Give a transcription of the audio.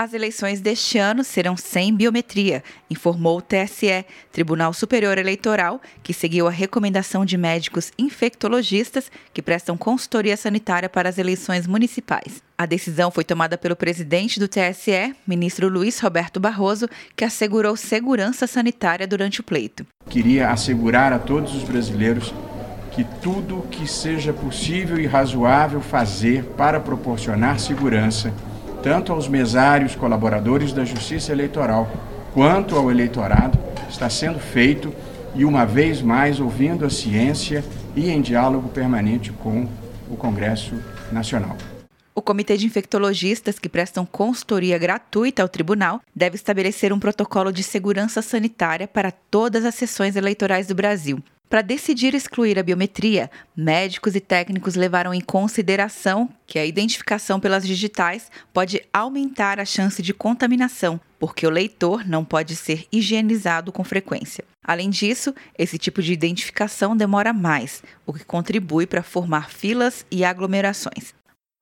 As eleições deste ano serão sem biometria, informou o TSE, Tribunal Superior Eleitoral, que seguiu a recomendação de médicos infectologistas que prestam consultoria sanitária para as eleições municipais. A decisão foi tomada pelo presidente do TSE, ministro Luiz Roberto Barroso, que assegurou segurança sanitária durante o pleito. Queria assegurar a todos os brasileiros que tudo que seja possível e razoável fazer para proporcionar segurança tanto aos mesários colaboradores da Justiça Eleitoral quanto ao eleitorado, está sendo feito e, uma vez mais, ouvindo a ciência e em diálogo permanente com o Congresso Nacional. O Comitê de Infectologistas, que prestam consultoria gratuita ao tribunal, deve estabelecer um protocolo de segurança sanitária para todas as sessões eleitorais do Brasil. Para decidir excluir a biometria, médicos e técnicos levaram em consideração que a identificação pelas digitais pode aumentar a chance de contaminação, porque o leitor não pode ser higienizado com frequência. Além disso, esse tipo de identificação demora mais, o que contribui para formar filas e aglomerações.